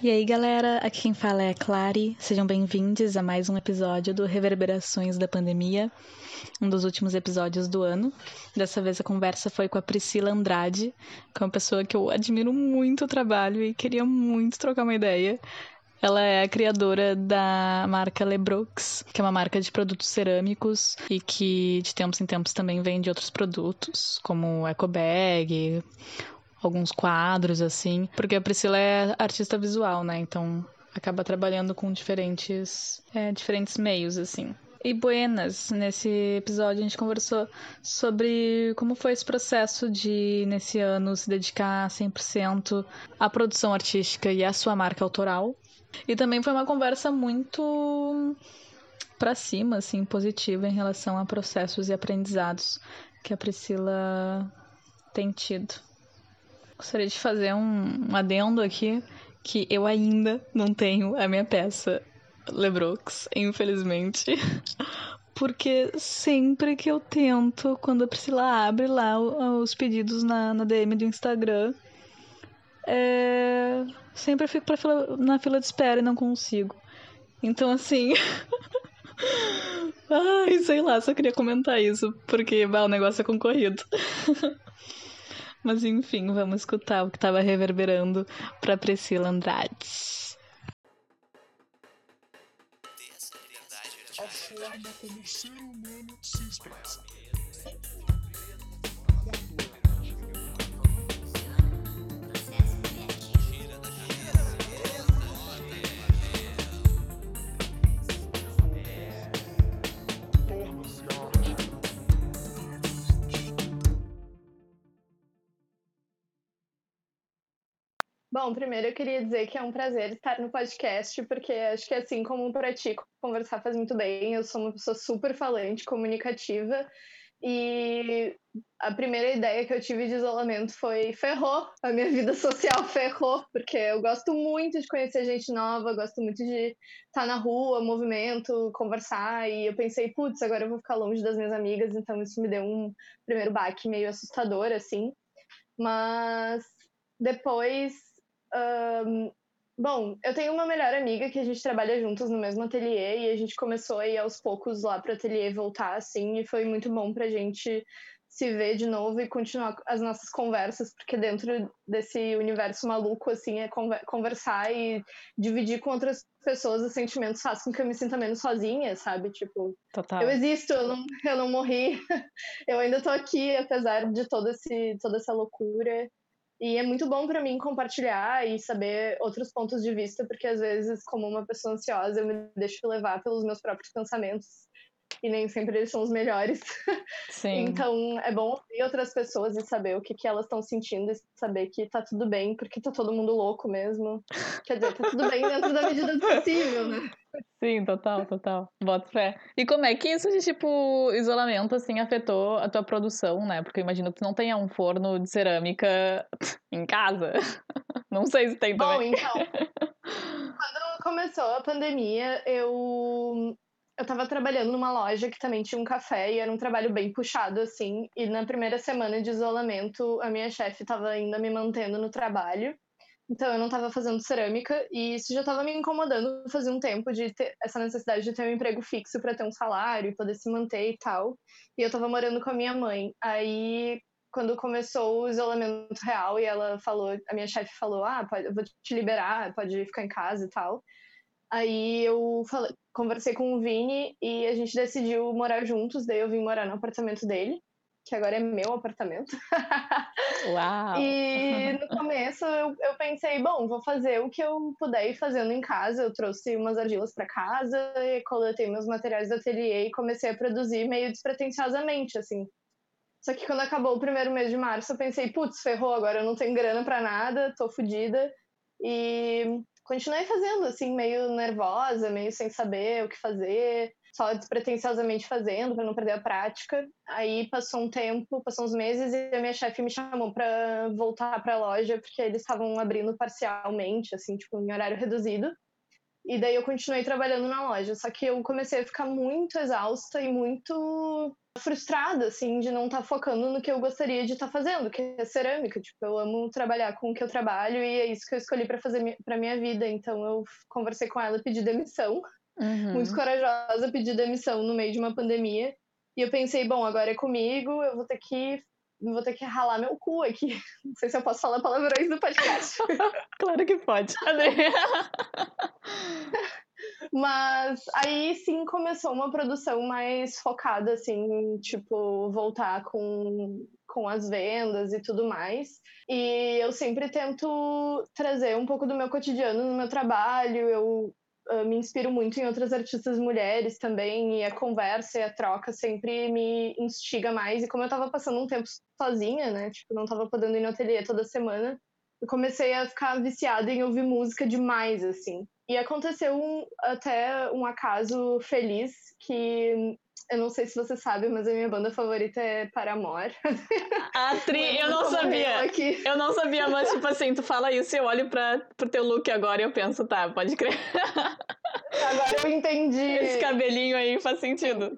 E aí, galera, aqui quem fala é a Clary. Sejam bem-vindos a mais um episódio do Reverberações da Pandemia, um dos últimos episódios do ano. Dessa vez a conversa foi com a Priscila Andrade, que é uma pessoa que eu admiro muito o trabalho e queria muito trocar uma ideia. Ela é a criadora da marca Lebrooks, que é uma marca de produtos cerâmicos e que de tempos em tempos também vende outros produtos, como eco bag, alguns quadros, assim, porque a Priscila é artista visual, né? Então acaba trabalhando com diferentes, é, diferentes meios, assim. E Buenas, nesse episódio a gente conversou sobre como foi esse processo de, nesse ano, se dedicar 100% à produção artística e à sua marca autoral. E também foi uma conversa muito para cima, assim, positiva em relação a processos e aprendizados que a Priscila tem tido. Gostaria de fazer um, um adendo aqui que eu ainda não tenho a minha peça Lebrooks, infelizmente. Porque sempre que eu tento, quando a Priscila abre lá os pedidos na, na DM do Instagram, é... sempre eu fico pra fila, na fila de espera e não consigo. Então, assim. Ai, sei lá, só queria comentar isso, porque bah, o negócio é concorrido. Mas enfim, vamos escutar o que estava reverberando para Priscila Andrade. A forma como o ser humano se expressa. Bom, primeiro eu queria dizer que é um prazer estar no podcast, porque acho que assim como para ti, conversar faz muito bem. Eu sou uma pessoa super falante, comunicativa, e a primeira ideia que eu tive de isolamento foi ferrou, a minha vida social ferrou, porque eu gosto muito de conhecer gente nova, gosto muito de estar na rua, movimento, conversar, e eu pensei, putz, agora eu vou ficar longe das minhas amigas, então isso me deu um primeiro baque meio assustador, assim. Mas depois um, bom, eu tenho uma melhor amiga que a gente trabalha juntos no mesmo ateliê e a gente começou a ir aos poucos lá para o ateliê voltar assim e foi muito bom para a gente se ver de novo e continuar as nossas conversas, porque dentro desse universo maluco, assim, é conversar e dividir com outras pessoas os sentimentos faz com que eu me sinta menos sozinha, sabe? Tipo, Total. eu existo, eu não, eu não morri, eu ainda tô aqui, apesar de todo esse, toda essa loucura. E é muito bom para mim compartilhar e saber outros pontos de vista, porque às vezes, como uma pessoa ansiosa, eu me deixo levar pelos meus próprios pensamentos e nem sempre eles são os melhores. Sim. então é bom ouvir outras pessoas e saber o que, que elas estão sentindo e saber que tá tudo bem, porque tá todo mundo louco mesmo. Quer dizer, tá tudo bem dentro da medida do possível, né? Sim, total, total. Boto fé. E como é que isso de, tipo, isolamento, assim, afetou a tua produção, né? Porque eu imagino que tu não tenha um forno de cerâmica em casa. Não sei se tem também. Bom, então, quando começou a pandemia, eu eu tava trabalhando numa loja que também tinha um café e era um trabalho bem puxado, assim. E na primeira semana de isolamento, a minha chefe tava ainda me mantendo no trabalho. Então eu não estava fazendo cerâmica e isso já estava me incomodando fazia um tempo de ter essa necessidade de ter um emprego fixo para ter um salário e poder se manter e tal. E eu estava morando com a minha mãe. Aí quando começou o isolamento real e ela falou, a minha chefe falou: "Ah, pode, eu vou te liberar, pode ficar em casa e tal". Aí eu falei, conversei com o Vini e a gente decidiu morar juntos, daí eu vim morar no apartamento dele, que agora é meu apartamento. Uau! e no começo eu, eu pensei, bom, vou fazer o que eu puder ir fazendo em casa. Eu trouxe umas argilas para casa e coletei meus materiais do ateliê e comecei a produzir meio despretensiosamente, assim. Só que quando acabou o primeiro mês de março, eu pensei, putz, ferrou, agora eu não tenho grana para nada, tô fodida. E continuei fazendo, assim, meio nervosa, meio sem saber o que fazer, só despretensiosamente fazendo, para não perder a prática. Aí passou um tempo, passou uns meses, e a minha chefe me chamou para voltar para a loja, porque eles estavam abrindo parcialmente, assim, tipo, em horário reduzido. E daí eu continuei trabalhando na loja. Só que eu comecei a ficar muito exausta e muito frustrada, assim, de não estar tá focando no que eu gostaria de estar tá fazendo, que é cerâmica. Tipo, eu amo trabalhar com o que eu trabalho e é isso que eu escolhi para fazer para minha vida. Então eu conversei com ela e pedi demissão. Uhum. Muito corajosa, pedi demissão no meio de uma pandemia. E eu pensei, bom, agora é comigo, eu vou ter que vou ter que ralar meu cu aqui. Não sei se eu posso falar palavrões no podcast. claro que pode. Mas aí sim começou uma produção mais focada, assim, tipo, voltar com, com as vendas e tudo mais. E eu sempre tento trazer um pouco do meu cotidiano no meu trabalho. Eu me inspiro muito em outras artistas mulheres também, e a conversa e a troca sempre me instiga mais. E como eu tava passando um tempo sozinha, né, tipo, não tava podendo ir no ateliê toda semana, eu comecei a ficar viciada em ouvir música demais, assim. E aconteceu um, até um acaso feliz que eu não sei se você sabe, mas a minha banda favorita é Paramore. A tri, eu não sabia. Eu não sabia, mas tipo assim, tu fala isso e eu olho pra, pro teu look agora e eu penso, tá, pode crer. Agora eu entendi. Esse cabelinho aí faz sentido.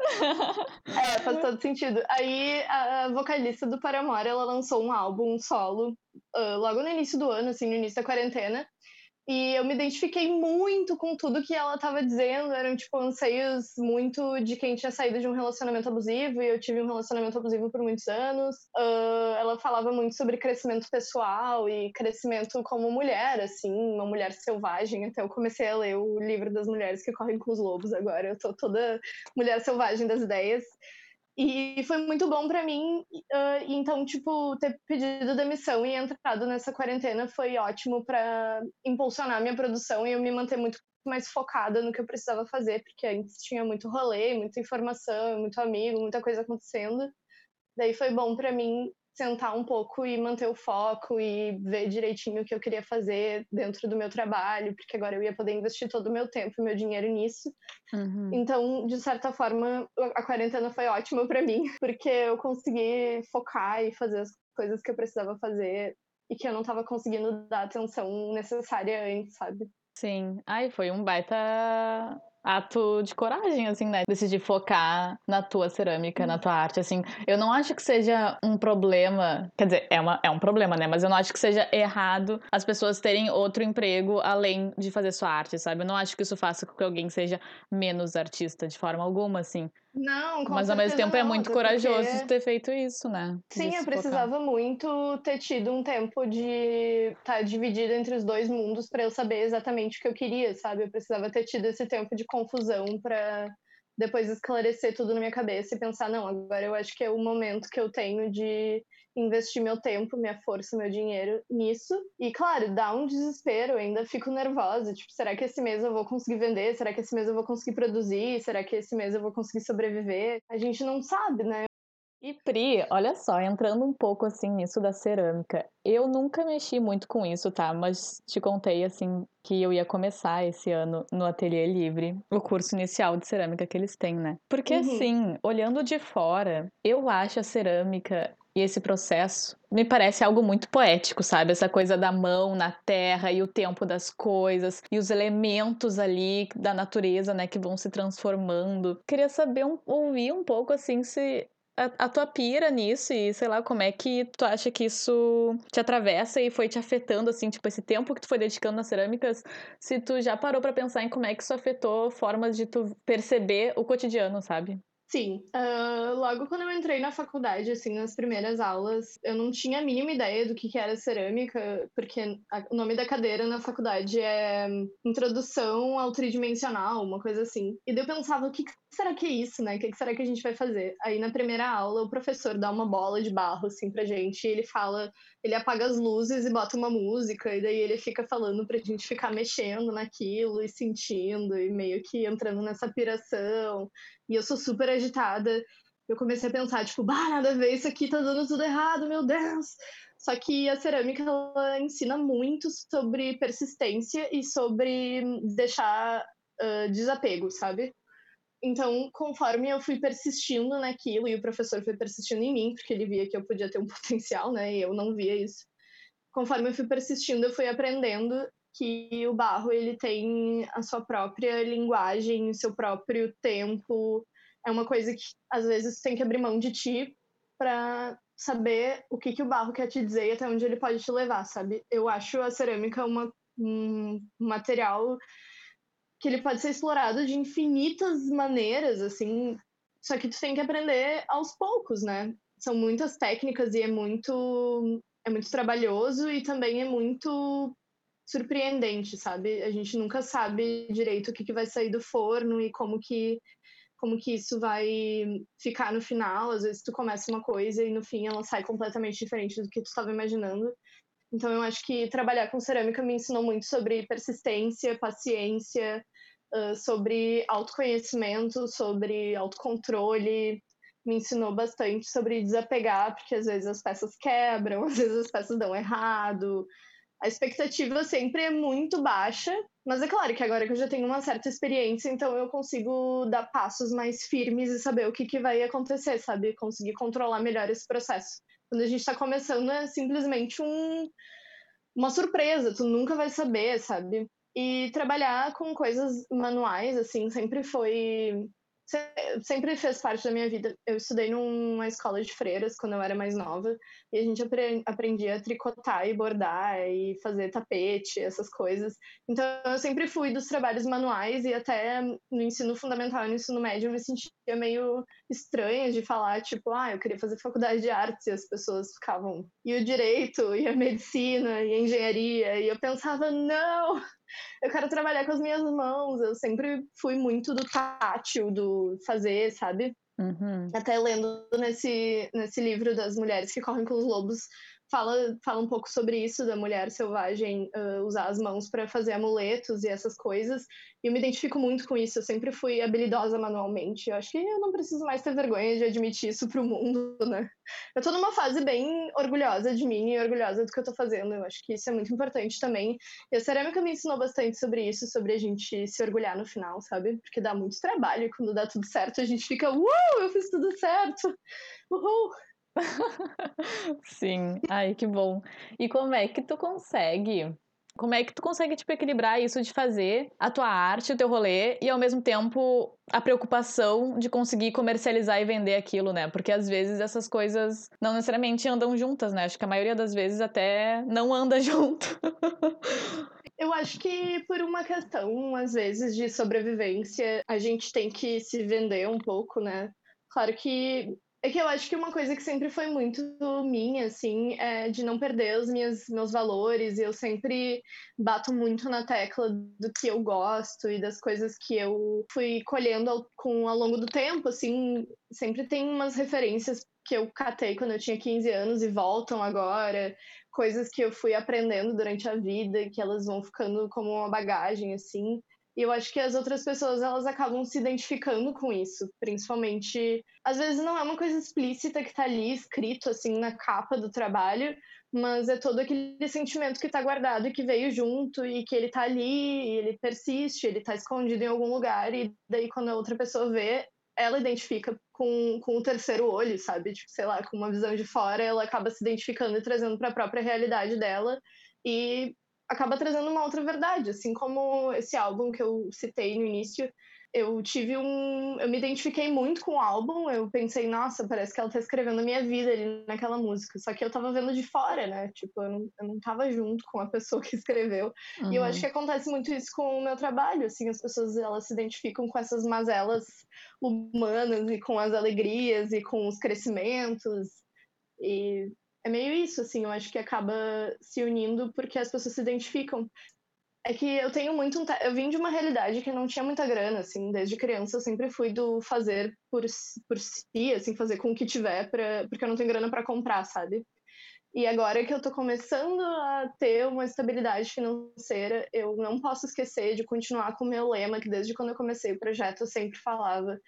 É, faz todo sentido. Aí a vocalista do Paramore, ela lançou um álbum solo uh, logo no início do ano, assim, no início da quarentena. E eu me identifiquei muito com tudo que ela estava dizendo. Eram, tipo, anseios muito de quem tinha saído de um relacionamento abusivo. E eu tive um relacionamento abusivo por muitos anos. Uh, ela falava muito sobre crescimento pessoal e crescimento como mulher, assim, uma mulher selvagem. Até eu comecei a ler o livro das mulheres que correm com os lobos agora. Eu tô toda mulher selvagem das ideias. E foi muito bom para mim. Uh, então, tipo, ter pedido demissão e entrado nessa quarentena foi ótimo para impulsionar minha produção e eu me manter muito mais focada no que eu precisava fazer, porque antes tinha muito rolê, muita informação, muito amigo, muita coisa acontecendo. Daí foi bom para mim sentar um pouco e manter o foco e ver direitinho o que eu queria fazer dentro do meu trabalho, porque agora eu ia poder investir todo o meu tempo e meu dinheiro nisso. Uhum. Então, de certa forma, a quarentena foi ótima para mim, porque eu consegui focar e fazer as coisas que eu precisava fazer e que eu não estava conseguindo dar atenção necessária antes, sabe? Sim. Ai, foi um baita ato de coragem, assim, né? Decidir focar na tua cerâmica, na tua arte, assim. Eu não acho que seja um problema, quer dizer, é, uma, é um problema, né? Mas eu não acho que seja errado as pessoas terem outro emprego além de fazer sua arte, sabe? Eu não acho que isso faça com que alguém seja menos artista de forma alguma, assim. Não, com Mas ao mesmo tempo não, é muito corajoso porque... ter feito isso, né? Sim, eu precisava focar. muito ter tido um tempo de estar tá dividido entre os dois mundos para eu saber exatamente o que eu queria, sabe? Eu precisava ter tido esse tempo de confusão para depois esclarecer tudo na minha cabeça e pensar, não, agora eu acho que é o momento que eu tenho de investir meu tempo, minha força, meu dinheiro nisso. E claro, dá um desespero, eu ainda fico nervosa, tipo, será que esse mês eu vou conseguir vender? Será que esse mês eu vou conseguir produzir? Será que esse mês eu vou conseguir sobreviver? A gente não sabe, né? E Pri, olha só, entrando um pouco assim nisso da cerâmica, eu nunca mexi muito com isso, tá? Mas te contei assim que eu ia começar esse ano no Ateliê Livre, o curso inicial de cerâmica que eles têm, né? Porque uhum. assim, olhando de fora, eu acho a cerâmica e esse processo me parece algo muito poético, sabe? Essa coisa da mão na terra e o tempo das coisas e os elementos ali da natureza, né, que vão se transformando. Queria saber, um, ouvir um pouco assim se a, a, tua pira nisso e sei lá como é que tu acha que isso te atravessa e foi te afetando assim, tipo esse tempo que tu foi dedicando nas cerâmicas, se tu já parou para pensar em como é que isso afetou formas de tu perceber o cotidiano, sabe? Sim. Uh, logo quando eu entrei na faculdade, assim, nas primeiras aulas, eu não tinha a mínima ideia do que, que era cerâmica, porque a, o nome da cadeira na faculdade é Introdução ao Tridimensional, uma coisa assim. E daí eu pensava, o que, que será que é isso, né? O que, que será que a gente vai fazer? Aí na primeira aula, o professor dá uma bola de barro, assim, pra gente, e ele fala, ele apaga as luzes e bota uma música, e daí ele fica falando pra gente ficar mexendo naquilo e sentindo, e meio que entrando nessa piração e eu sou super agitada. Eu comecei a pensar, tipo, bah, nada a ver, isso aqui tá dando tudo errado, meu Deus! Só que a cerâmica, ela ensina muito sobre persistência e sobre deixar uh, desapego, sabe? Então, conforme eu fui persistindo naquilo, e o professor foi persistindo em mim, porque ele via que eu podia ter um potencial, né? E eu não via isso. Conforme eu fui persistindo, eu fui aprendendo que o barro ele tem a sua própria linguagem, o seu próprio tempo. É uma coisa que às vezes tem que abrir mão de ti para saber o que, que o barro quer te dizer e até onde ele pode te levar, sabe? Eu acho a cerâmica uma, um material que ele pode ser explorado de infinitas maneiras, assim, só que tu tem que aprender aos poucos, né? São muitas técnicas e é muito é muito trabalhoso e também é muito surpreendente, sabe? A gente nunca sabe direito o que, que vai sair do forno e como que como que isso vai ficar no final. Às vezes tu começa uma coisa e no fim ela sai completamente diferente do que tu estava imaginando. Então eu acho que trabalhar com cerâmica me ensinou muito sobre persistência, paciência, sobre autoconhecimento, sobre autocontrole. Me ensinou bastante sobre desapegar, porque às vezes as peças quebram, às vezes as peças dão errado, a expectativa sempre é muito baixa, mas é claro que agora que eu já tenho uma certa experiência, então eu consigo dar passos mais firmes e saber o que, que vai acontecer, sabe? Conseguir controlar melhor esse processo. Quando a gente está começando, é simplesmente um, uma surpresa, tu nunca vai saber, sabe? E trabalhar com coisas manuais, assim, sempre foi sempre fez parte da minha vida. Eu estudei numa escola de freiras quando eu era mais nova e a gente aprendia a tricotar e bordar e fazer tapete, essas coisas. Então eu sempre fui dos trabalhos manuais e até no ensino fundamental e no ensino médio eu me sentia meio estranha de falar, tipo, ah, eu queria fazer faculdade de artes e as pessoas ficavam, e o direito, e a medicina, e a engenharia, e eu pensava, não, eu quero trabalhar com as minhas mãos. Eu sempre fui muito do tátil, do fazer, sabe? Uhum. Até lendo nesse, nesse livro das mulheres que correm com os lobos, fala, fala um pouco sobre isso da mulher selvagem uh, usar as mãos para fazer amuletos e essas coisas. E eu me identifico muito com isso. Eu sempre fui habilidosa manualmente. Eu acho que eu não preciso mais ter vergonha de admitir isso pro mundo, né? Eu tô numa fase bem orgulhosa de mim e orgulhosa do que eu tô fazendo. Eu acho que isso é muito importante também. E a cerâmica me ensinou bastante sobre isso, sobre a gente se orgulhar no final, sabe? Porque dá muito trabalho quando dá tudo certo a gente fica, uh, eu fiz tudo certo! Uhul! Sim, ai que bom. E como é que tu consegue? Como é que tu consegue tipo equilibrar isso de fazer a tua arte, o teu rolê e ao mesmo tempo a preocupação de conseguir comercializar e vender aquilo, né? Porque às vezes essas coisas não necessariamente andam juntas, né? Acho que a maioria das vezes até não anda junto. Eu acho que por uma questão, às vezes, de sobrevivência, a gente tem que se vender um pouco, né? Claro que é que eu acho que uma coisa que sempre foi muito minha, assim, é de não perder os minhas, meus valores. E eu sempre bato muito na tecla do que eu gosto e das coisas que eu fui colhendo ao, com, ao longo do tempo, assim. Sempre tem umas referências que eu catei quando eu tinha 15 anos e voltam agora. Coisas que eu fui aprendendo durante a vida que elas vão ficando como uma bagagem, assim. E eu acho que as outras pessoas elas acabam se identificando com isso, principalmente. Às vezes não é uma coisa explícita que tá ali escrito assim na capa do trabalho, mas é todo aquele sentimento que tá guardado e que veio junto e que ele tá ali, ele persiste, ele tá escondido em algum lugar e daí quando a outra pessoa vê, ela identifica com, com o terceiro olho, sabe? Tipo, sei lá, com uma visão de fora, ela acaba se identificando e trazendo para a própria realidade dela e acaba trazendo uma outra verdade, assim como esse álbum que eu citei no início. Eu tive um. Eu me identifiquei muito com o álbum. Eu pensei, nossa, parece que ela tá escrevendo a minha vida ali naquela música. Só que eu tava vendo de fora, né? Tipo, eu não, eu não tava junto com a pessoa que escreveu. Uhum. E eu acho uhum. que acontece muito isso com o meu trabalho. Assim, as pessoas elas se identificam com essas mazelas humanas e com as alegrias e com os crescimentos. E é meio isso, assim, eu acho que acaba se unindo porque as pessoas se identificam. É que eu tenho muito um eu vim de uma realidade que não tinha muita grana, assim, desde criança eu sempre fui do fazer por, por si, assim, fazer com o que tiver, pra, porque eu não tenho grana para comprar, sabe? E agora que eu tô começando a ter uma estabilidade financeira, eu não posso esquecer de continuar com o meu lema, que desde quando eu comecei o projeto eu sempre falava,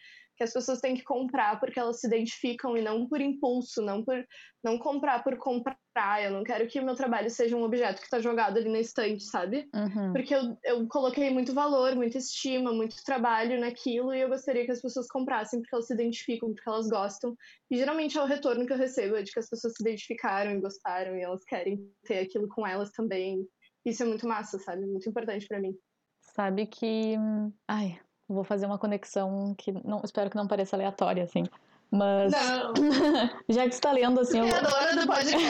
que as pessoas têm que comprar porque elas se identificam e não por impulso, não por não comprar por comprar. Eu não quero que o meu trabalho seja um objeto que está jogado ali na estante, sabe? Uhum. Porque eu, eu coloquei muito valor, muita estima, muito trabalho naquilo e eu gostaria que as pessoas comprassem porque elas se identificam, porque elas gostam. E geralmente é o retorno que eu recebo é de que as pessoas se identificaram e gostaram e elas querem ter aquilo com elas também. isso é muito massa, sabe? Muito importante para mim. Sabe que. Ai, vou fazer uma conexão que não espero que não pareça aleatória, assim. Mas. Não. já que você tá lendo assim. Criadora eu... do podcast.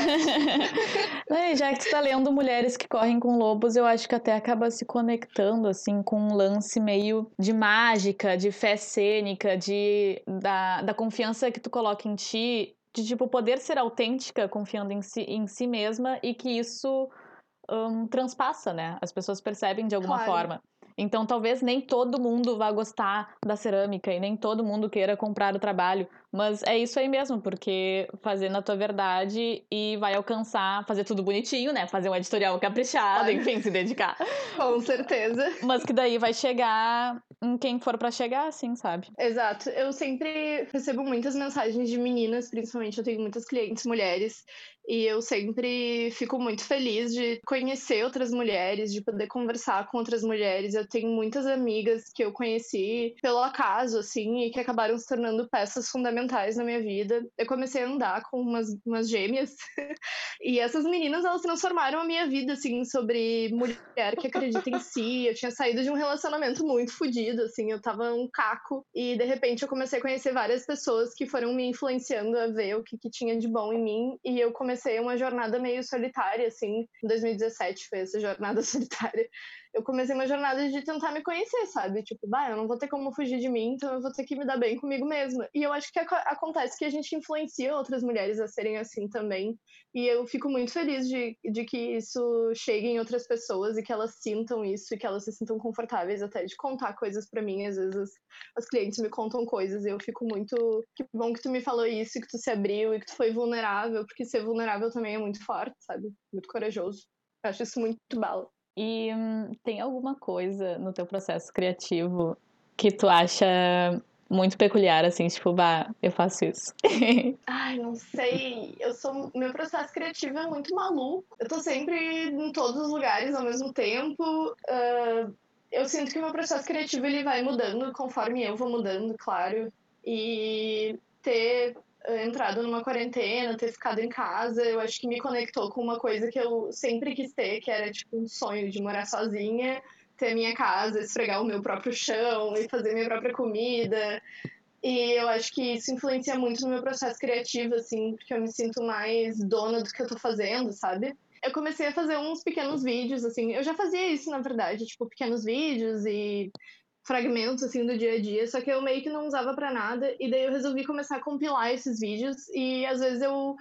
já que você tá lendo Mulheres que Correm com Lobos, eu acho que até acaba se conectando, assim, com um lance meio de mágica, de fé cênica, de, da, da confiança que tu coloca em ti, de tipo poder ser autêntica confiando em si, em si mesma e que isso um, transpassa, né? As pessoas percebem de alguma claro. forma. Então, talvez nem todo mundo vá gostar da cerâmica e nem todo mundo queira comprar o trabalho, mas é isso aí mesmo, porque fazer na tua verdade e vai alcançar, fazer tudo bonitinho, né? Fazer um editorial caprichado, enfim, se dedicar. Com certeza. Mas que daí vai chegar em quem for para chegar, assim, sabe? Exato. Eu sempre recebo muitas mensagens de meninas, principalmente eu tenho muitas clientes mulheres, e eu sempre fico muito feliz de conhecer outras mulheres, de poder conversar com outras mulheres. Eu tenho muitas amigas que eu conheci pelo acaso, assim, e que acabaram se tornando peças fundamentais na minha vida. Eu comecei a andar com umas, umas gêmeas, e essas meninas, elas transformaram a minha vida, assim, sobre mulher que acredita em si. Eu tinha saído de um relacionamento muito fodido, assim, eu tava um caco, e de repente eu comecei a conhecer várias pessoas que foram me influenciando a ver o que, que tinha de bom em mim, e eu comecei comecei uma jornada meio solitária, assim. Em 2017 foi essa jornada solitária eu comecei uma jornada de tentar me conhecer, sabe? Tipo, bah, eu não vou ter como fugir de mim, então eu vou ter que me dar bem comigo mesma. E eu acho que acontece que a gente influencia outras mulheres a serem assim também. E eu fico muito feliz de, de que isso chegue em outras pessoas e que elas sintam isso e que elas se sintam confortáveis até de contar coisas para mim. Às vezes as, as clientes me contam coisas e eu fico muito. Que bom que tu me falou isso, que tu se abriu e que tu foi vulnerável, porque ser vulnerável também é muito forte, sabe? Muito corajoso. Eu acho isso muito bala. E hum, tem alguma coisa no teu processo criativo que tu acha muito peculiar, assim, tipo, bah, eu faço isso? Ai, não sei. Eu sou. Meu processo criativo é muito maluco. Eu tô sempre em todos os lugares ao mesmo tempo. Uh, eu sinto que o meu processo criativo ele vai mudando conforme eu vou mudando, claro. E ter entrado numa quarentena, ter ficado em casa, eu acho que me conectou com uma coisa que eu sempre quis ter, que era tipo um sonho de morar sozinha, ter minha casa, esfregar o meu próprio chão e fazer minha própria comida. E eu acho que isso influencia muito no meu processo criativo, assim, porque eu me sinto mais dona do que eu tô fazendo, sabe? Eu comecei a fazer uns pequenos vídeos, assim, eu já fazia isso, na verdade, tipo, pequenos vídeos e fragmentos assim do dia a dia, só que eu meio que não usava para nada e daí eu resolvi começar a compilar esses vídeos e às vezes eu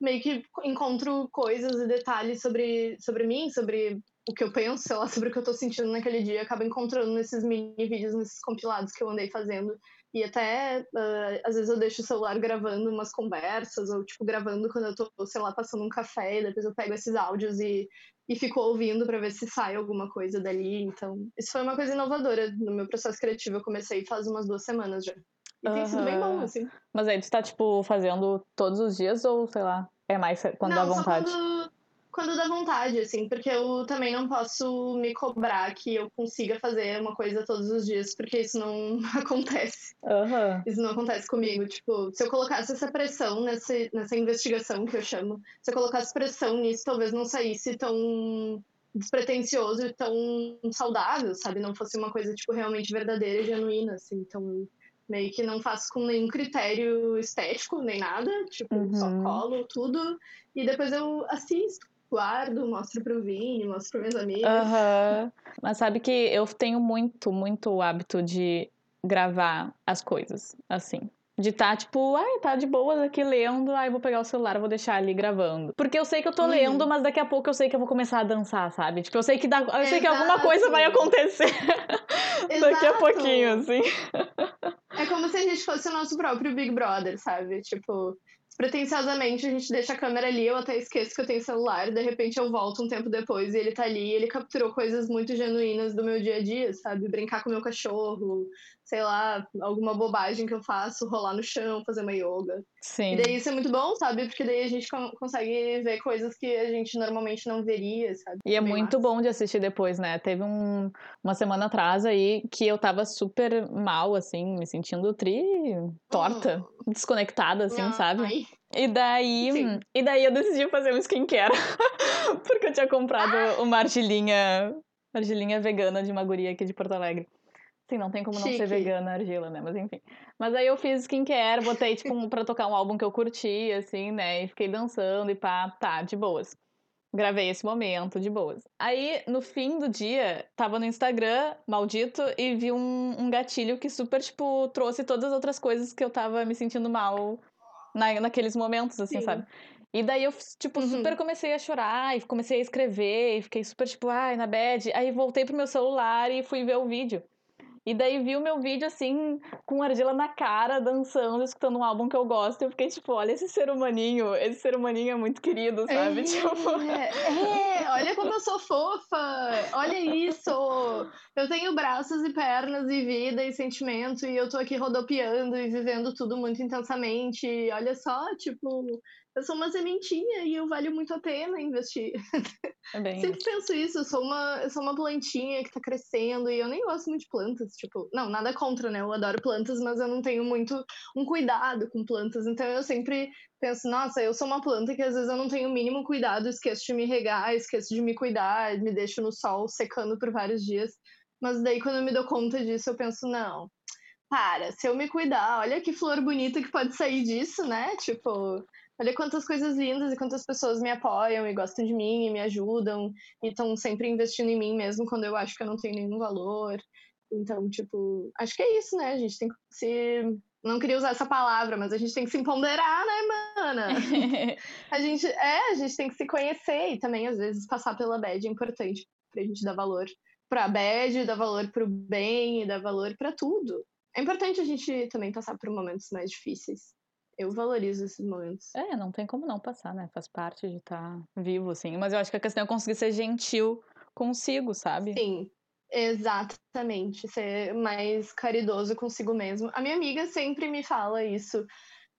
meio que encontro coisas e detalhes sobre sobre mim, sobre o que eu penso, sei lá, sobre o que eu tô sentindo naquele dia, acabo encontrando nesses mini vídeos, nesses compilados que eu andei fazendo. E até, uh, às vezes eu deixo o celular gravando umas conversas, ou, tipo, gravando quando eu tô, sei lá, passando um café, e depois eu pego esses áudios e e fico ouvindo para ver se sai alguma coisa dali. Então, isso foi uma coisa inovadora no meu processo criativo. Eu comecei faz umas duas semanas já. E uhum. tem sido bem bom, assim. Mas aí tu tá, tipo, fazendo todos os dias ou, sei lá, é mais quando Não, dá vontade? Só quando, quando dá vontade, assim, porque eu também não posso me cobrar que eu consiga fazer uma coisa todos os dias, porque isso não acontece. Uhum. Isso não acontece comigo. Tipo, se eu colocasse essa pressão nessa, nessa investigação que eu chamo, se eu colocasse pressão nisso, talvez não saísse tão despretensioso e tão saudável, sabe? Não fosse uma coisa, tipo, realmente verdadeira e genuína, assim. Então, meio que não faço com nenhum critério estético, nem nada. Tipo, uhum. só colo tudo. E depois eu assisto guardo, mostro pro Vini, mostro para meus amigos. Uhum. Mas sabe que eu tenho muito, muito hábito de gravar as coisas, assim. De estar, tá, tipo, ai, tá de boa aqui lendo, ai, vou pegar o celular, vou deixar ali gravando. Porque eu sei que eu tô uhum. lendo, mas daqui a pouco eu sei que eu vou começar a dançar, sabe? Tipo, eu sei que, dá, eu sei que alguma coisa vai acontecer daqui a pouquinho, assim. É como se a gente fosse o nosso próprio Big Brother, sabe? Tipo, pretensiosamente a gente deixa a câmera ali, eu até esqueço que eu tenho celular, de repente eu volto um tempo depois e ele tá ali, ele capturou coisas muito genuínas do meu dia a dia, sabe? Brincar com meu cachorro, sei lá, alguma bobagem que eu faço, rolar no chão, fazer uma yoga. Sim. E daí isso é muito bom, sabe? Porque daí a gente consegue ver coisas que a gente normalmente não veria, sabe? E é Bem muito massa. bom de assistir depois, né? Teve um, uma semana atrás aí que eu tava super mal, assim, me sentindo tri torta, oh. desconectada, assim, Ai. sabe? E daí, Sim. e daí eu decidi fazer um skincare. Porque eu tinha comprado ah. uma argilinha, argilinha vegana de uma guria aqui de Porto Alegre. Sim, não tem como não ser vegana argila, né? Mas enfim. Mas aí eu fiz skincare, botei, tipo, um, pra tocar um álbum que eu curti, assim, né? E fiquei dançando e pá, tá, de boas. Gravei esse momento, de boas. Aí, no fim do dia, tava no Instagram, maldito, e vi um, um gatilho que super, tipo, trouxe todas as outras coisas que eu tava me sentindo mal na, naqueles momentos, assim, Sim. sabe? E daí eu, tipo, uhum. super comecei a chorar e comecei a escrever e fiquei super, tipo, ai, na bad. Aí voltei pro meu celular e fui ver o vídeo. E daí vi o meu vídeo assim, com argila na cara, dançando, escutando um álbum que eu gosto. E eu fiquei tipo, olha esse ser humaninho, esse ser humaninho é muito querido, sabe? É, tipo... é, olha como eu sou fofa! Olha isso! Eu tenho braços e pernas e vida e sentimento, e eu tô aqui rodopiando e vivendo tudo muito intensamente. Olha só, tipo, eu sou uma sementinha e eu valho muito a pena investir. É bem Sempre penso isso, eu sou uma, eu sou uma plantinha que tá crescendo e eu nem gosto muito de plantas, tipo, não, nada contra, né? Eu adoro plantas, mas eu não tenho muito um cuidado com plantas, então eu sempre penso, nossa, eu sou uma planta que às vezes eu não tenho o mínimo cuidado, esqueço de me regar, esqueço de me cuidar, me deixo no sol secando por vários dias. Mas daí quando eu me dou conta disso, eu penso, não, para, se eu me cuidar, olha que flor bonita que pode sair disso, né? Tipo, olha quantas coisas lindas e quantas pessoas me apoiam e gostam de mim e me ajudam e estão sempre investindo em mim mesmo quando eu acho que eu não tenho nenhum valor. Então, tipo, acho que é isso, né? A gente tem que se. Não queria usar essa palavra, mas a gente tem que se empoderar, né, mana? a gente, é, a gente tem que se conhecer e também, às vezes, passar pela bad é importante pra gente dar valor pra bad, dar valor pro bem e dar valor para tudo. É importante a gente também passar por momentos mais difíceis. Eu valorizo esses momentos. É, não tem como não passar, né? Faz parte de estar tá vivo, assim. Mas eu acho que a questão é conseguir ser gentil consigo, sabe? Sim, exatamente. Ser mais caridoso consigo mesmo. A minha amiga sempre me fala isso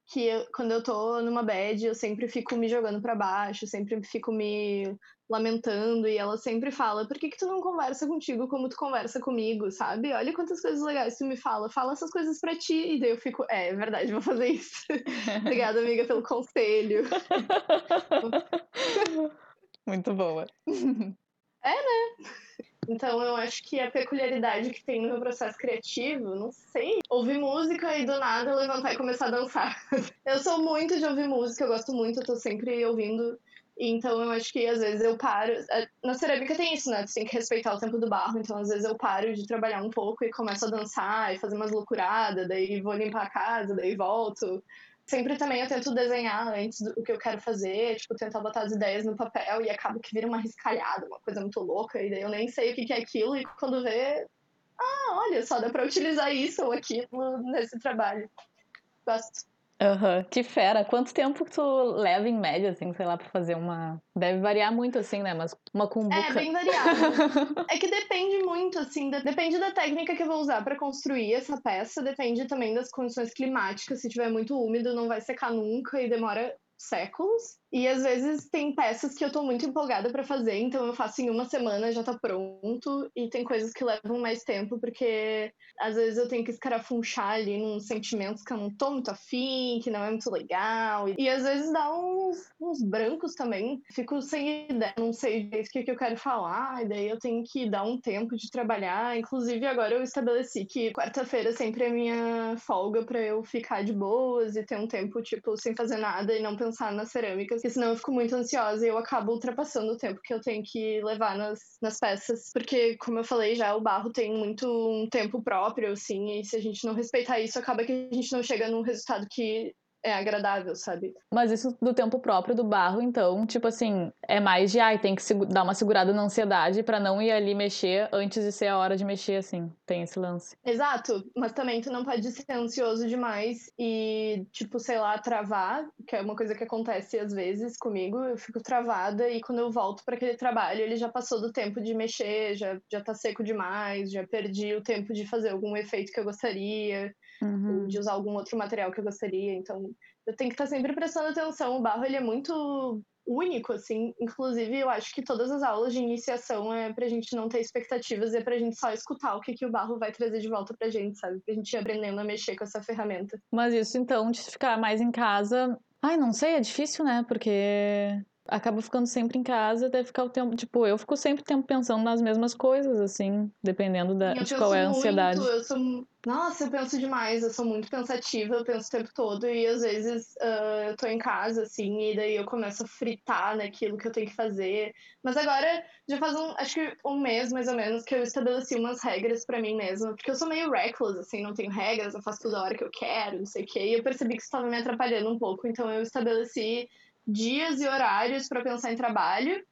que eu, quando eu tô numa bad, eu sempre fico me jogando para baixo, sempre fico me lamentando, e ela sempre fala, por que, que tu não conversa contigo como tu conversa comigo, sabe? Olha quantas coisas legais tu me fala, fala essas coisas para ti, e daí eu fico, é, é verdade, vou fazer isso. Obrigada, amiga, pelo conselho. Muito boa. É, né? Então eu acho que a peculiaridade que tem no meu processo criativo, não sei, ouvir música e do nada levantar e começar a dançar. Eu sou muito de ouvir música, eu gosto muito, eu tô sempre ouvindo. Então eu acho que às vezes eu paro. É, na cerâmica tem isso, né? Tu tem que respeitar o tempo do barro. Então às vezes eu paro de trabalhar um pouco e começo a dançar e fazer umas loucuradas, daí vou limpar a casa, daí volto sempre também eu tento desenhar antes do que eu quero fazer, tipo, tentar botar as ideias no papel e acaba que vira uma riscalhada, uma coisa muito louca, e daí eu nem sei o que é aquilo, e quando vê, ah, olha só, dá pra utilizar isso ou aquilo nesse trabalho. Gosto. Aham, uhum. que fera. Quanto tempo tu leva em média, assim, sei lá, pra fazer uma. Deve variar muito, assim, né? Mas uma cumbuca. É, bem variado. é que depende muito, assim, depende da técnica que eu vou usar para construir essa peça, depende também das condições climáticas. Se tiver muito úmido, não vai secar nunca e demora séculos. E às vezes tem peças que eu tô muito empolgada para fazer, então eu faço em uma semana, já tá pronto. E tem coisas que levam mais tempo, porque às vezes eu tenho que escarafunchar ali nos sentimentos que eu não tô muito afim, que não é muito legal. E às vezes dá uns, uns brancos também. Fico sem ideia, não sei direito o que, que eu quero falar, e daí eu tenho que dar um tempo de trabalhar. Inclusive, agora eu estabeleci que quarta-feira sempre é minha folga para eu ficar de boas e ter um tempo, tipo, sem fazer nada e não pensar nas cerâmicas porque senão eu fico muito ansiosa e eu acabo ultrapassando o tempo que eu tenho que levar nas, nas peças, porque, como eu falei já, o barro tem muito um tempo próprio, assim, e se a gente não respeitar isso, acaba que a gente não chega num resultado que é agradável, sabe? Mas isso do tempo próprio do barro, então, tipo assim, é mais de, ai, tem que dar uma segurada na ansiedade para não ir ali mexer antes de ser a hora de mexer, assim. Tem esse lance. Exato, mas também tu não pode ser ansioso demais e, tipo, sei lá, travar, que é uma coisa que acontece às vezes comigo, eu fico travada e quando eu volto para aquele trabalho, ele já passou do tempo de mexer, já, já tá seco demais, já perdi o tempo de fazer algum efeito que eu gostaria uhum. de usar algum outro material que eu gostaria. Então, eu tenho que estar sempre prestando atenção. O barro ele é muito único, assim. Inclusive, eu acho que todas as aulas de iniciação é pra gente não ter expectativas, é pra gente só escutar o que, que o barro vai trazer de volta pra gente, sabe? Pra gente ir aprendendo a mexer com essa ferramenta. Mas isso, então, de ficar mais em casa, Ai, não sei, é difícil, né? Porque acaba ficando sempre em casa, deve ficar o tempo. Tipo, eu fico sempre o tempo pensando nas mesmas coisas, assim, dependendo da, de qual é a ansiedade. Muito, eu sou, nossa, eu penso demais, eu sou muito pensativa, eu penso o tempo todo, e às vezes uh, eu tô em casa, assim, e daí eu começo a fritar naquilo que eu tenho que fazer. Mas agora, já faz um, acho que um mês mais ou menos, que eu estabeleci umas regras para mim mesma, porque eu sou meio reckless, assim, não tenho regras, eu faço tudo a hora que eu quero, não sei o quê, e eu percebi que isso estava me atrapalhando um pouco, então eu estabeleci dias e horários para pensar em trabalho.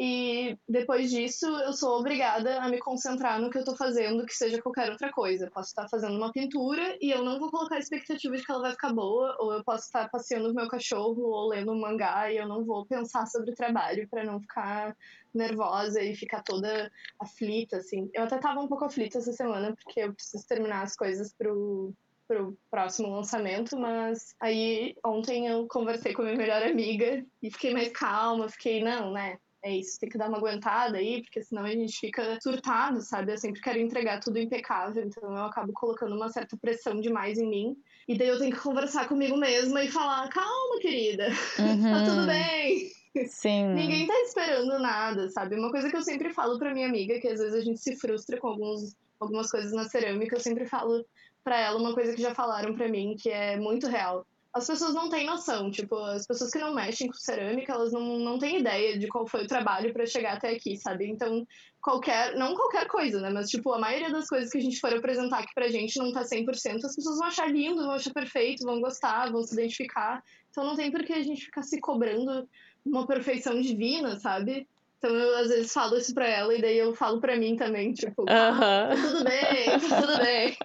E depois disso, eu sou obrigada a me concentrar no que eu estou fazendo, que seja qualquer outra coisa. posso estar fazendo uma pintura e eu não vou colocar a expectativa de que ela vai ficar boa, ou eu posso estar passeando com meu cachorro ou lendo um mangá e eu não vou pensar sobre o trabalho para não ficar nervosa e ficar toda aflita, assim. Eu até estava um pouco aflita essa semana porque eu preciso terminar as coisas pro pro próximo lançamento, mas aí ontem eu conversei com a minha melhor amiga e fiquei mais calma, fiquei, não, né? É isso, tem que dar uma aguentada aí, porque senão a gente fica surtado, sabe? Eu sempre quero entregar tudo impecável, então eu acabo colocando uma certa pressão demais em mim. E daí eu tenho que conversar comigo mesma e falar: calma, querida, uhum. tá tudo bem. Sim. Ninguém tá esperando nada, sabe? Uma coisa que eu sempre falo pra minha amiga, que às vezes a gente se frustra com alguns, algumas coisas na cerâmica, eu sempre falo para ela uma coisa que já falaram para mim, que é muito real. As pessoas não têm noção, tipo, as pessoas que não mexem com cerâmica, elas não, não têm ideia de qual foi o trabalho para chegar até aqui, sabe? Então, qualquer, não qualquer coisa, né? Mas, tipo, a maioria das coisas que a gente for apresentar aqui pra gente não tá 100%, as pessoas vão achar lindo, vão achar perfeito, vão gostar, vão se identificar. Então, não tem por que a gente ficar se cobrando uma perfeição divina, sabe? Então eu às vezes falo isso pra ela e daí eu falo pra mim também, tipo, uh -huh. tá tudo bem, tá tudo bem.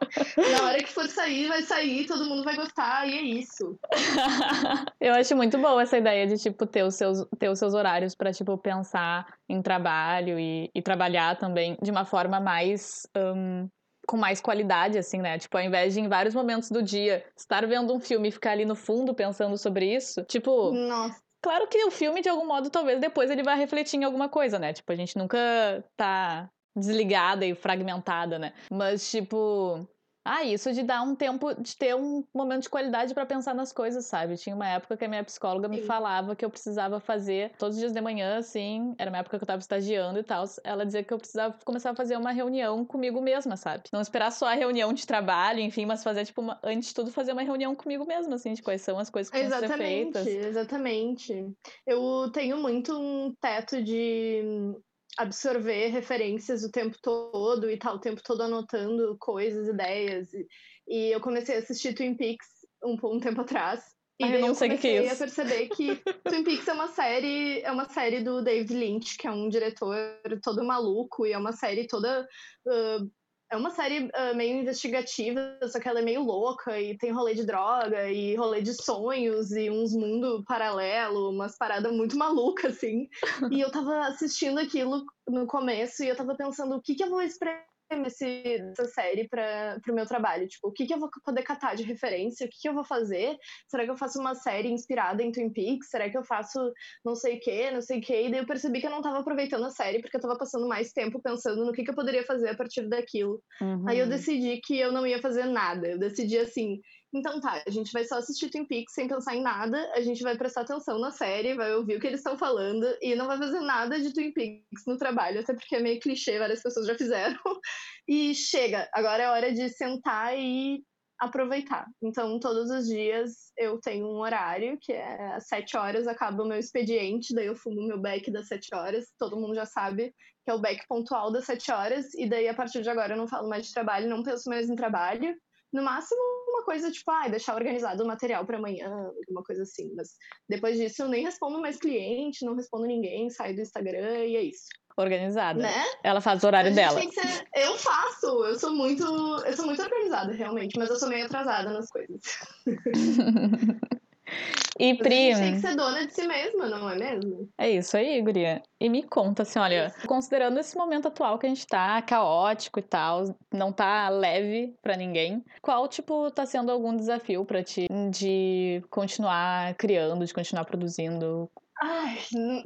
Na hora que for sair, vai sair, todo mundo vai gostar e é isso. eu acho muito boa essa ideia de, tipo, ter os seus, ter os seus horários pra, tipo, pensar em trabalho e, e trabalhar também de uma forma mais. Um com mais qualidade, assim, né? Tipo, ao invés de em vários momentos do dia estar vendo um filme e ficar ali no fundo pensando sobre isso, tipo. Nossa. Claro que o filme, de algum modo, talvez depois ele vai refletir em alguma coisa, né? Tipo, a gente nunca tá desligada e fragmentada, né? Mas, tipo, ah, isso de dar um tempo, de ter um momento de qualidade para pensar nas coisas, sabe? Tinha uma época que a minha psicóloga me Sim. falava que eu precisava fazer todos os dias de manhã, assim, era uma época que eu tava estagiando e tal. Ela dizia que eu precisava começar a fazer uma reunião comigo mesma, sabe? Não esperar só a reunião de trabalho, enfim, mas fazer, tipo, uma, antes de tudo, fazer uma reunião comigo mesma, assim, de quais são as coisas que precisam ser feitas. Exatamente. Eu tenho muito um teto de absorver referências o tempo todo e tal, o tempo todo anotando coisas, ideias. E, e eu comecei a assistir Twin Peaks um, um tempo atrás. E Ai, eu, eu comecei que é a perceber que Twin Peaks é uma série, é uma série do David Lynch, que é um diretor todo maluco, e é uma série toda uh, é uma série uh, meio investigativa, só que ela é meio louca e tem rolê de droga e rolê de sonhos e uns mundos paralelo, umas paradas muito malucas, assim. e eu tava assistindo aquilo no começo e eu tava pensando o que, que eu vou expressar esse, essa série para o meu trabalho? Tipo, o que, que eu vou poder catar de referência? O que, que eu vou fazer? Será que eu faço uma série inspirada em Twin Peaks? Será que eu faço não sei o que, não sei o que? E daí eu percebi que eu não estava aproveitando a série porque eu estava passando mais tempo pensando no que, que eu poderia fazer a partir daquilo. Uhum. Aí eu decidi que eu não ia fazer nada. Eu decidi assim, então tá, a gente vai só assistir Twin Peaks sem pensar em nada, a gente vai prestar atenção na série, vai ouvir o que eles estão falando e não vai fazer nada de Twin Peaks no trabalho, até porque é meio clichê, várias pessoas já fizeram. E chega, agora é hora de sentar e aproveitar. Então, todos os dias eu tenho um horário, que é às 7 horas acaba o meu expediente, daí eu fumo meu back das 7 horas, todo mundo já sabe que é o back pontual das 7 horas, e daí a partir de agora eu não falo mais de trabalho, não penso mais em trabalho, no máximo, uma coisa tipo, ah, deixar organizado o material para amanhã, alguma coisa assim. Mas depois disso, eu nem respondo mais cliente, não respondo ninguém, saio do Instagram e é isso. Organizada. Né? Ela faz o horário dela. Ser... Eu faço, eu sou muito. Eu sou muito organizada, realmente, mas eu sou meio atrasada nas coisas. E Pri. A gente tem que ser dona de si mesma, não é mesmo? É isso aí, Guria. E me conta, assim, olha, considerando esse momento atual que a gente tá caótico e tal, não tá leve para ninguém, qual, tipo, tá sendo algum desafio para ti de continuar criando, de continuar produzindo? Ai,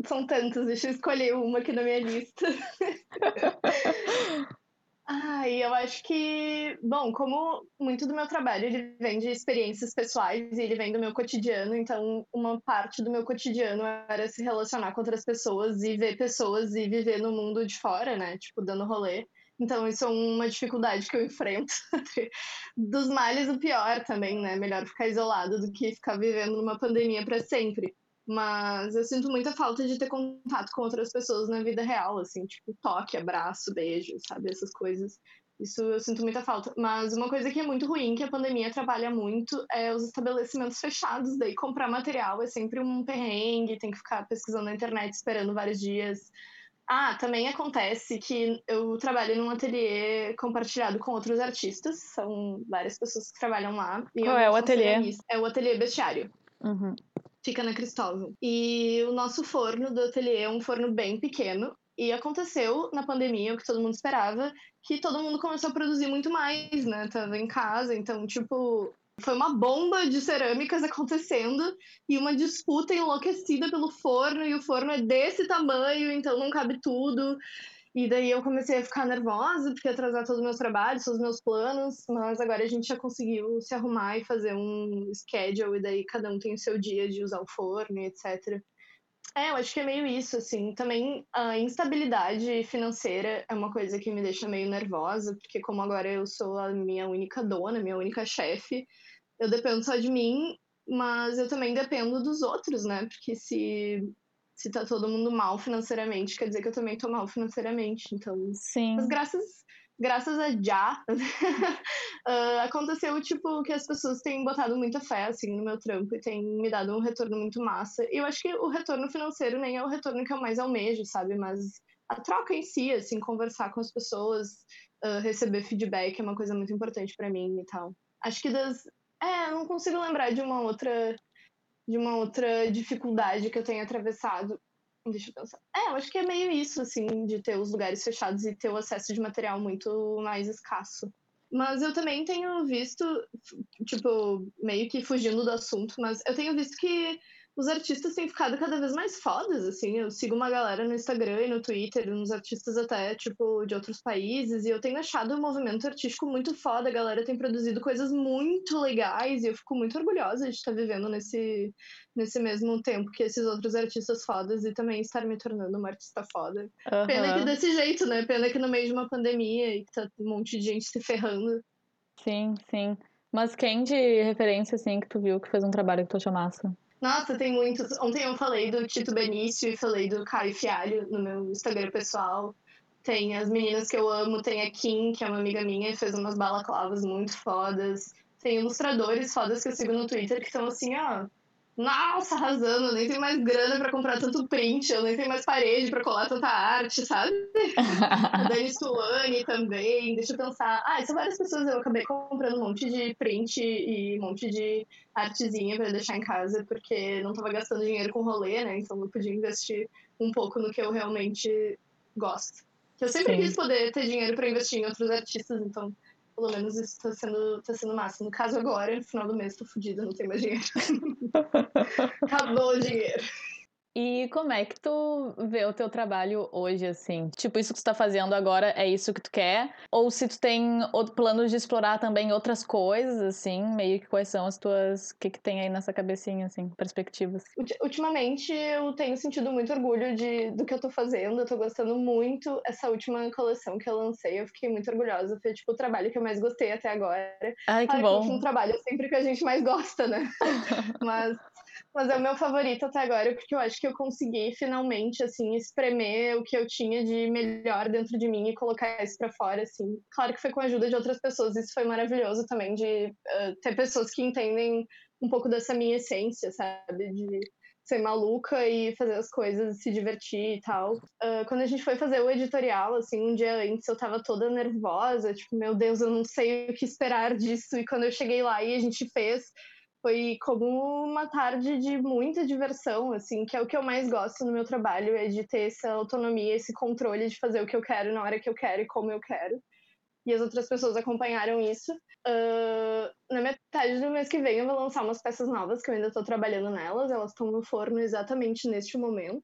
são tantos, deixa eu escolher uma aqui na minha lista. Ah, eu acho que, bom, como muito do meu trabalho ele vem de experiências pessoais e ele vem do meu cotidiano, então uma parte do meu cotidiano era se relacionar com outras pessoas e ver pessoas e viver no mundo de fora, né? Tipo, dando rolê. Então, isso é uma dificuldade que eu enfrento. Dos males, o pior também, né? Melhor ficar isolado do que ficar vivendo numa pandemia para sempre. Mas eu sinto muita falta de ter contato com outras pessoas na vida real, assim, tipo toque, abraço, beijo, sabe? Essas coisas. Isso eu sinto muita falta. Mas uma coisa que é muito ruim, que a pandemia trabalha muito, é os estabelecimentos fechados. Daí comprar material é sempre um perrengue, tem que ficar pesquisando na internet, esperando vários dias. Ah, também acontece que eu trabalho num ateliê compartilhado com outros artistas, são várias pessoas que trabalham lá. Qual é o ateliê? É o ateliê Bestiário. Uhum fica na Cristóvão. E o nosso forno do ateliê é um forno bem pequeno. E aconteceu na pandemia, o que todo mundo esperava, que todo mundo começou a produzir muito mais, né? Tava em casa, então, tipo, foi uma bomba de cerâmicas acontecendo e uma disputa enlouquecida pelo forno, e o forno é desse tamanho, então não cabe tudo. E daí eu comecei a ficar nervosa, porque atrasar todos os meus trabalhos, todos os meus planos, mas agora a gente já conseguiu se arrumar e fazer um schedule, e daí cada um tem o seu dia de usar o forno, etc. É, eu acho que é meio isso, assim. Também a instabilidade financeira é uma coisa que me deixa meio nervosa, porque como agora eu sou a minha única dona, minha única chefe, eu dependo só de mim, mas eu também dependo dos outros, né? Porque se se tá todo mundo mal financeiramente, quer dizer que eu também tô mal financeiramente. Então, Sim. Mas graças, graças a já, uh, aconteceu, tipo, que as pessoas têm botado muita fé, assim, no meu trampo e têm me dado um retorno muito massa. E eu acho que o retorno financeiro nem é o retorno que eu mais almejo, sabe? Mas a troca em si, assim, conversar com as pessoas, uh, receber feedback é uma coisa muito importante para mim e tal. Acho que das. É, não consigo lembrar de uma outra de uma outra dificuldade que eu tenho atravessado. Deixa eu pensar. É, eu acho que é meio isso, assim, de ter os lugares fechados e ter o acesso de material muito mais escasso. Mas eu também tenho visto, tipo, meio que fugindo do assunto, mas eu tenho visto que os artistas têm ficado cada vez mais fodas, assim. Eu sigo uma galera no Instagram e no Twitter, uns artistas até, tipo, de outros países, e eu tenho achado o movimento artístico muito foda. A galera tem produzido coisas muito legais, e eu fico muito orgulhosa de estar vivendo nesse, nesse mesmo tempo que esses outros artistas fodas e também estar me tornando uma artista foda. Uhum. Pena que desse jeito, né? Pena que no meio de uma pandemia e que tá um monte de gente se ferrando. Sim, sim. Mas quem de referência, assim, que tu viu que fez um trabalho que tu achou massa? Nossa, tem muitos. Ontem eu falei do Tito Benício e falei do Caio Fialho no meu Instagram pessoal. Tem as meninas que eu amo, tem a Kim, que é uma amiga minha e fez umas balaclavas muito fodas. Tem ilustradores fodas que eu sigo no Twitter que estão assim, ó, nossa, arrasando, nem tem mais grana para comprar tanto print, eu nem tenho mais parede para colar tanta arte, sabe? Dani Sulani também, deixa eu pensar. Ah, são várias pessoas, eu acabei comprando um monte de print e um monte de artezinha para deixar em casa, porque não tava gastando dinheiro com rolê, né? Então eu podia investir um pouco no que eu realmente gosto. Eu sempre Sim. quis poder ter dinheiro para investir em outros artistas, então pelo menos isso tá sendo, tá sendo massa. No caso agora, no final do mês, tô fodida, não tenho mais dinheiro. Acabou o dinheiro. E como é que tu vê o teu trabalho hoje, assim? Tipo, isso que tu tá fazendo agora é isso que tu quer? Ou se tu tem outro plano de explorar também outras coisas, assim, meio que quais são as tuas... O que que tem aí nessa cabecinha, assim, perspectivas? Ultimamente, eu tenho sentido muito orgulho de, do que eu tô fazendo, eu tô gostando muito. Essa última coleção que eu lancei, eu fiquei muito orgulhosa. Foi, tipo, o trabalho que eu mais gostei até agora. Ai, que claro bom. Que um trabalho é sempre que a gente mais gosta, né? Mas mas é o meu favorito até agora, porque eu acho que eu consegui finalmente, assim, espremer o que eu tinha de melhor dentro de mim e colocar isso para fora, assim. Claro que foi com a ajuda de outras pessoas, isso foi maravilhoso também, de uh, ter pessoas que entendem um pouco dessa minha essência, sabe? De ser maluca e fazer as coisas, se divertir e tal. Uh, quando a gente foi fazer o editorial, assim, um dia antes eu tava toda nervosa, tipo, meu Deus, eu não sei o que esperar disso. E quando eu cheguei lá e a gente fez, foi como uma tarde de muita diversão, assim, que é o que eu mais gosto no meu trabalho, é de ter essa autonomia, esse controle de fazer o que eu quero na hora que eu quero e como eu quero. E as outras pessoas acompanharam isso. Uh, na metade do mês que vem eu vou lançar umas peças novas, que eu ainda estou trabalhando nelas, elas estão no forno exatamente neste momento.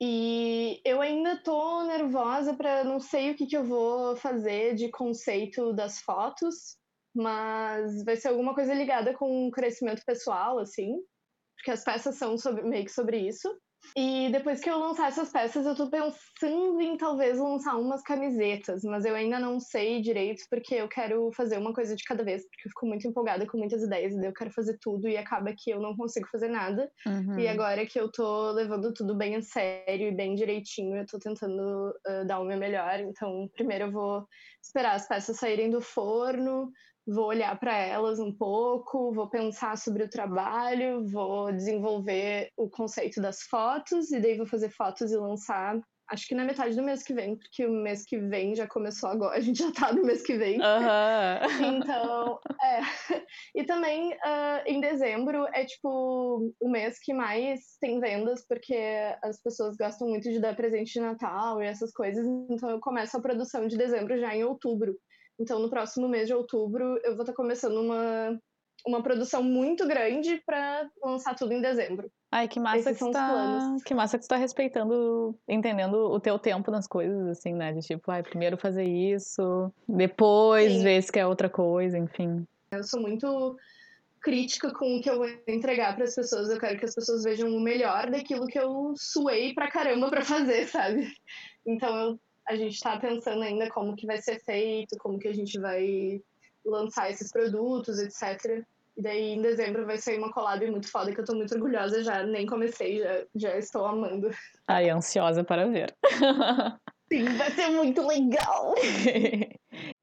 E eu ainda tô nervosa para não sei o que, que eu vou fazer de conceito das fotos, mas vai ser alguma coisa ligada com crescimento pessoal, assim, porque as peças são sobre, meio que sobre isso. E depois que eu lançar essas peças, eu tô pensando em talvez lançar umas camisetas, mas eu ainda não sei direito, porque eu quero fazer uma coisa de cada vez, porque eu fico muito empolgada com muitas ideias, e eu quero fazer tudo e acaba que eu não consigo fazer nada. Uhum. E agora que eu tô levando tudo bem a sério e bem direitinho, eu tô tentando uh, dar o meu melhor. Então, primeiro eu vou esperar as peças saírem do forno, vou olhar para elas um pouco, vou pensar sobre o trabalho, vou desenvolver o conceito das fotos e daí vou fazer fotos e lançar. Acho que na metade do mês que vem, porque o mês que vem já começou agora, a gente já tá no mês que vem. Uhum. Então, é. E também uh, em dezembro é tipo o mês que mais tem vendas, porque as pessoas gostam muito de dar presente de Natal e essas coisas. Então eu começo a produção de dezembro já em outubro. Então, no próximo mês de outubro, eu vou estar começando uma, uma produção muito grande para lançar tudo em dezembro. Ai, que massa Esses que está, que massa que está respeitando, entendendo o teu tempo nas coisas, assim, né? De tipo, ai, primeiro fazer isso, depois Sim. ver se quer outra coisa, enfim. Eu sou muito crítica com o que eu vou entregar para as pessoas. Eu quero que as pessoas vejam o melhor daquilo que eu suei pra caramba para fazer, sabe? Então eu a gente está pensando ainda como que vai ser feito, como que a gente vai lançar esses produtos, etc. E daí em dezembro vai sair uma collab muito foda que eu tô muito orgulhosa já, nem comecei, já, já estou amando. Ai, ansiosa para ver. Sim, vai ser muito legal.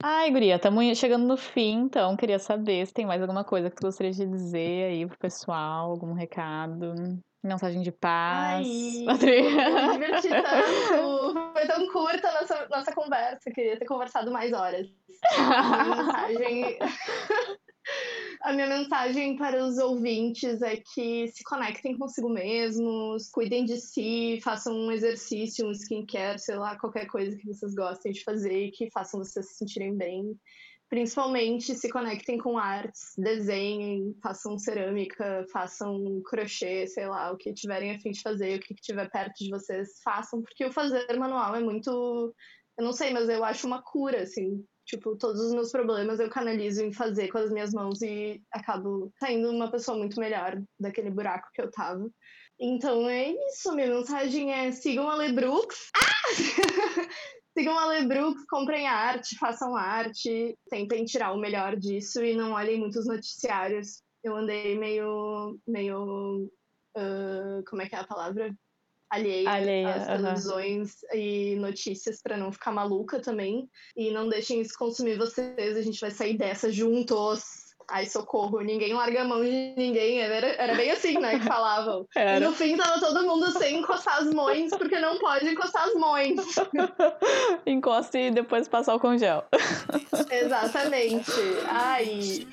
Ai, guria, estamos chegando no fim, então queria saber se tem mais alguma coisa que tu gostaria de dizer aí pro pessoal, algum recado. Mensagem de paz. Ai, eu me diverti tanto. Foi tão curta a nossa, nossa conversa. Queria ter conversado mais horas. A minha mensagem... a minha mensagem para os ouvintes é que se conectem consigo mesmos, cuidem de si, façam um exercício, um skincare, sei lá, qualquer coisa que vocês gostem de fazer e que façam vocês se sentirem bem principalmente se conectem com artes, desenhem, façam cerâmica, façam crochê, sei lá, o que tiverem a fim de fazer, o que tiver perto de vocês, façam, porque o fazer manual é muito, eu não sei, mas eu acho uma cura, assim, tipo, todos os meus problemas eu canalizo em fazer com as minhas mãos e acabo saindo uma pessoa muito melhor daquele buraco que eu tava. Então é isso, minha mensagem é sigam a Lebrooks. Ah! Sigam a Lebrooks, comprem arte, façam arte, tentem tirar o melhor disso e não olhem muitos noticiários. Eu andei meio. meio. Uh, como é que é a palavra? Alheia, Alheia às televisões e notícias para não ficar maluca também. E não deixem isso consumir vocês, a gente vai sair dessa juntos. Ai, socorro, ninguém larga a mão de ninguém. Era, era bem assim, né, que falavam. Era. E no fim tava todo mundo sem encostar as mães, porque não pode encostar as mães. Encoste e depois passar o congel. Exatamente. Ai,